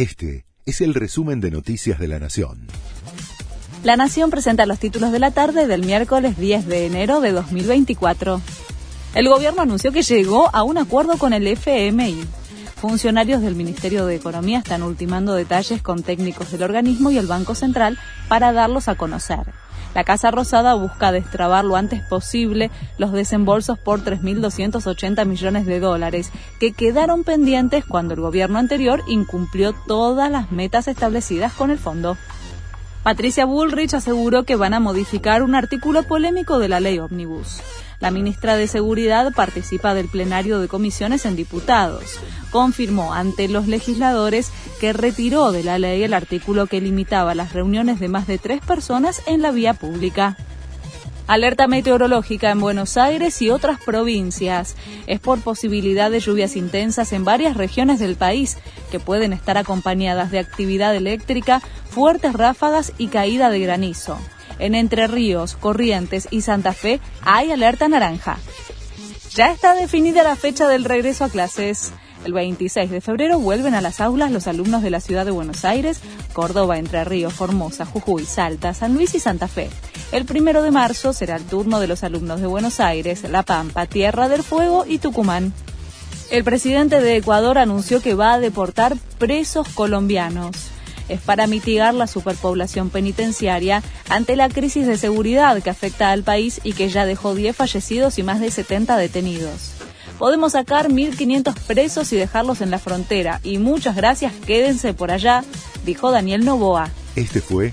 Este es el resumen de Noticias de la Nación. La Nación presenta los títulos de la tarde del miércoles 10 de enero de 2024. El gobierno anunció que llegó a un acuerdo con el FMI. Funcionarios del Ministerio de Economía están ultimando detalles con técnicos del organismo y el Banco Central para darlos a conocer. La Casa Rosada busca destrabar lo antes posible los desembolsos por 3.280 millones de dólares que quedaron pendientes cuando el gobierno anterior incumplió todas las metas establecidas con el fondo. Patricia Bullrich aseguró que van a modificar un artículo polémico de la ley Omnibus. La ministra de Seguridad participa del plenario de comisiones en diputados. Confirmó ante los legisladores que retiró de la ley el artículo que limitaba las reuniones de más de tres personas en la vía pública. Alerta meteorológica en Buenos Aires y otras provincias. Es por posibilidad de lluvias intensas en varias regiones del país, que pueden estar acompañadas de actividad eléctrica, fuertes ráfagas y caída de granizo. En Entre Ríos, Corrientes y Santa Fe hay alerta naranja. Ya está definida la fecha del regreso a clases. El 26 de febrero vuelven a las aulas los alumnos de la ciudad de Buenos Aires, Córdoba, Entre Ríos, Formosa, Jujuy, Salta, San Luis y Santa Fe. El primero de marzo será el turno de los alumnos de Buenos Aires, La Pampa, Tierra del Fuego y Tucumán. El presidente de Ecuador anunció que va a deportar presos colombianos. Es para mitigar la superpoblación penitenciaria ante la crisis de seguridad que afecta al país y que ya dejó 10 fallecidos y más de 70 detenidos. Podemos sacar 1.500 presos y dejarlos en la frontera. Y muchas gracias, quédense por allá, dijo Daniel Novoa. Este fue